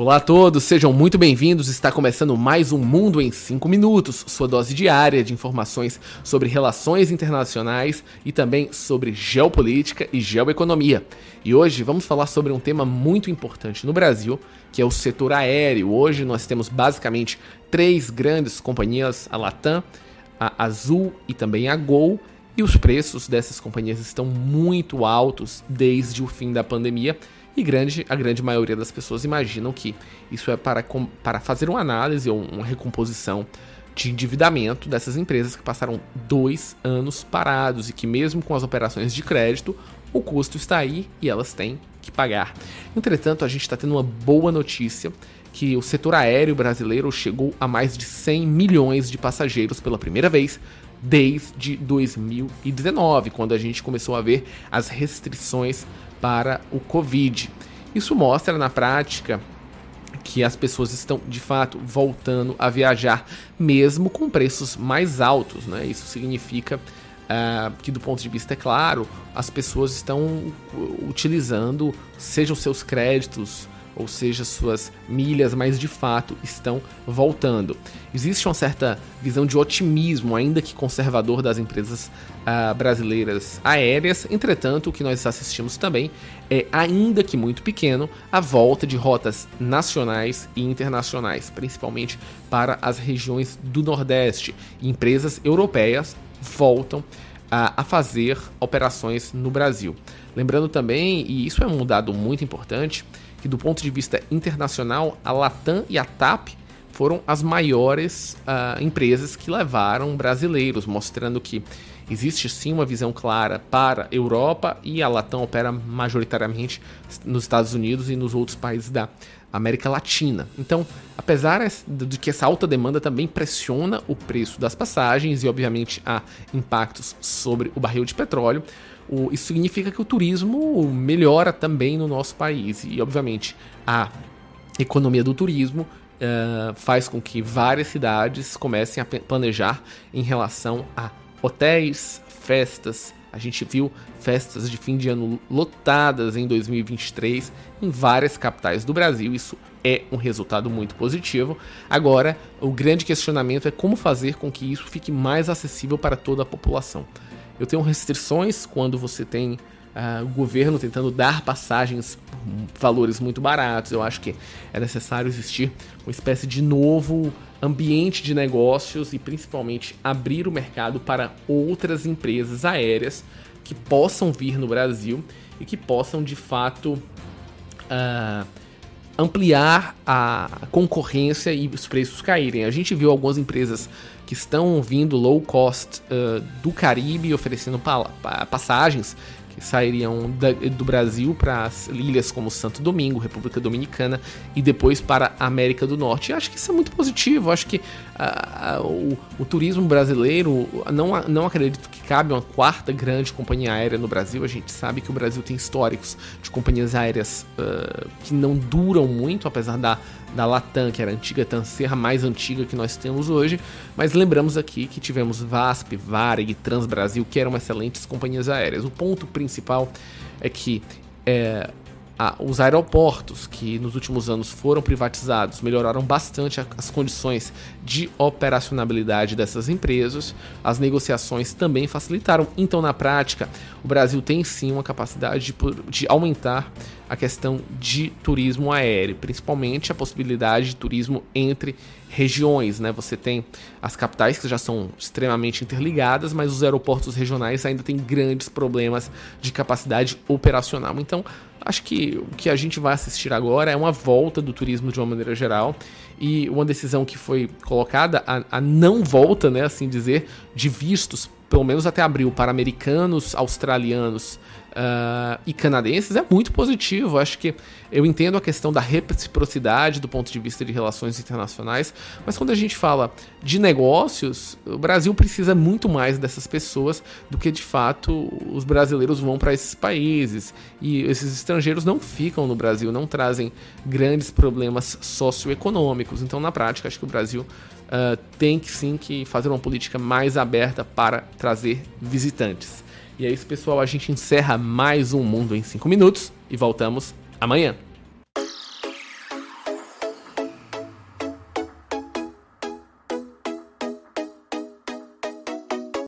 Olá a todos, sejam muito bem-vindos. Está começando mais um Mundo em 5 Minutos, sua dose diária de informações sobre relações internacionais e também sobre geopolítica e geoeconomia. E hoje vamos falar sobre um tema muito importante no Brasil, que é o setor aéreo. Hoje nós temos basicamente três grandes companhias: a Latam, a Azul e também a Gol. E os preços dessas companhias estão muito altos desde o fim da pandemia e grande, a grande maioria das pessoas imaginam que isso é para, para fazer uma análise ou uma recomposição de endividamento dessas empresas que passaram dois anos parados e que, mesmo com as operações de crédito, o custo está aí e elas têm que pagar. Entretanto, a gente está tendo uma boa notícia que o setor aéreo brasileiro chegou a mais de 100 milhões de passageiros pela primeira vez desde 2019, quando a gente começou a ver as restrições para o Covid. Isso mostra na prática que as pessoas estão de fato voltando a viajar, mesmo com preços mais altos. Né? Isso significa uh, que, do ponto de vista, é claro, as pessoas estão utilizando, sejam seus créditos ou seja, suas milhas, mas de fato estão voltando. Existe uma certa visão de otimismo, ainda que conservador, das empresas uh, brasileiras aéreas. Entretanto, o que nós assistimos também é, ainda que muito pequeno, a volta de rotas nacionais e internacionais, principalmente para as regiões do Nordeste. Empresas europeias voltam a, a fazer operações no Brasil. Lembrando também, e isso é um dado muito importante, que do ponto de vista internacional, a Latam e a TAP foram as maiores uh, empresas que levaram brasileiros, mostrando que existe sim uma visão clara para a Europa e a Latam opera majoritariamente nos Estados Unidos e nos outros países da América Latina. Então, apesar de que essa alta demanda também pressiona o preço das passagens e, obviamente, há impactos sobre o barril de petróleo, isso significa que o turismo melhora também no nosso país. E, obviamente, a economia do turismo uh, faz com que várias cidades comecem a planejar em relação a hotéis, festas. A gente viu festas de fim de ano lotadas em 2023 em várias capitais do Brasil. Isso é um resultado muito positivo. Agora, o grande questionamento é como fazer com que isso fique mais acessível para toda a população. Eu tenho restrições quando você tem o governo tentando dar passagens por valores muito baratos. Eu acho que é necessário existir uma espécie de novo ambiente de negócios e principalmente abrir o mercado para outras empresas aéreas que possam vir no Brasil e que possam de fato uh, ampliar a concorrência e os preços caírem. A gente viu algumas empresas que estão vindo low cost uh, do Caribe oferecendo pa passagens que sairiam da, do Brasil para ilhas como Santo Domingo, República Dominicana e depois para a América do Norte. Eu acho que isso é muito positivo. Acho que uh, uh, o, o, turismo brasileiro, não, não acredito que cabe uma quarta grande companhia aérea no Brasil. A gente sabe que o Brasil tem históricos de companhias aéreas uh, que não duram muito, apesar da, da Latam, que era a antiga Tancerra, mais antiga que nós temos hoje. Mas lembramos aqui que tivemos VASP, Varig, Transbrasil, que eram excelentes companhias aéreas. O ponto principal é que é, a, os aeroportos, que nos últimos anos foram privatizados, melhoraram bastante a, as condições de operacionalidade dessas empresas, as negociações também facilitaram. Então, na prática, o Brasil tem sim uma capacidade de, de aumentar a questão de turismo aéreo, principalmente a possibilidade de turismo entre regiões, né? Você tem as capitais que já são extremamente interligadas, mas os aeroportos regionais ainda têm grandes problemas de capacidade operacional. Então, acho que o que a gente vai assistir agora é uma volta do turismo de uma maneira geral e uma decisão que foi colocada a, a não volta, né, assim dizer, de vistos pelo menos até abril, para americanos, australianos uh, e canadenses é muito positivo. Acho que eu entendo a questão da reciprocidade do ponto de vista de relações internacionais, mas quando a gente fala de negócios, o Brasil precisa muito mais dessas pessoas do que de fato os brasileiros vão para esses países. E esses estrangeiros não ficam no Brasil, não trazem grandes problemas socioeconômicos. Então, na prática, acho que o Brasil uh, tem que sim que fazer uma política mais aberta para trazer visitantes. E é isso, pessoal. A gente encerra mais um Mundo em 5 minutos e voltamos amanhã.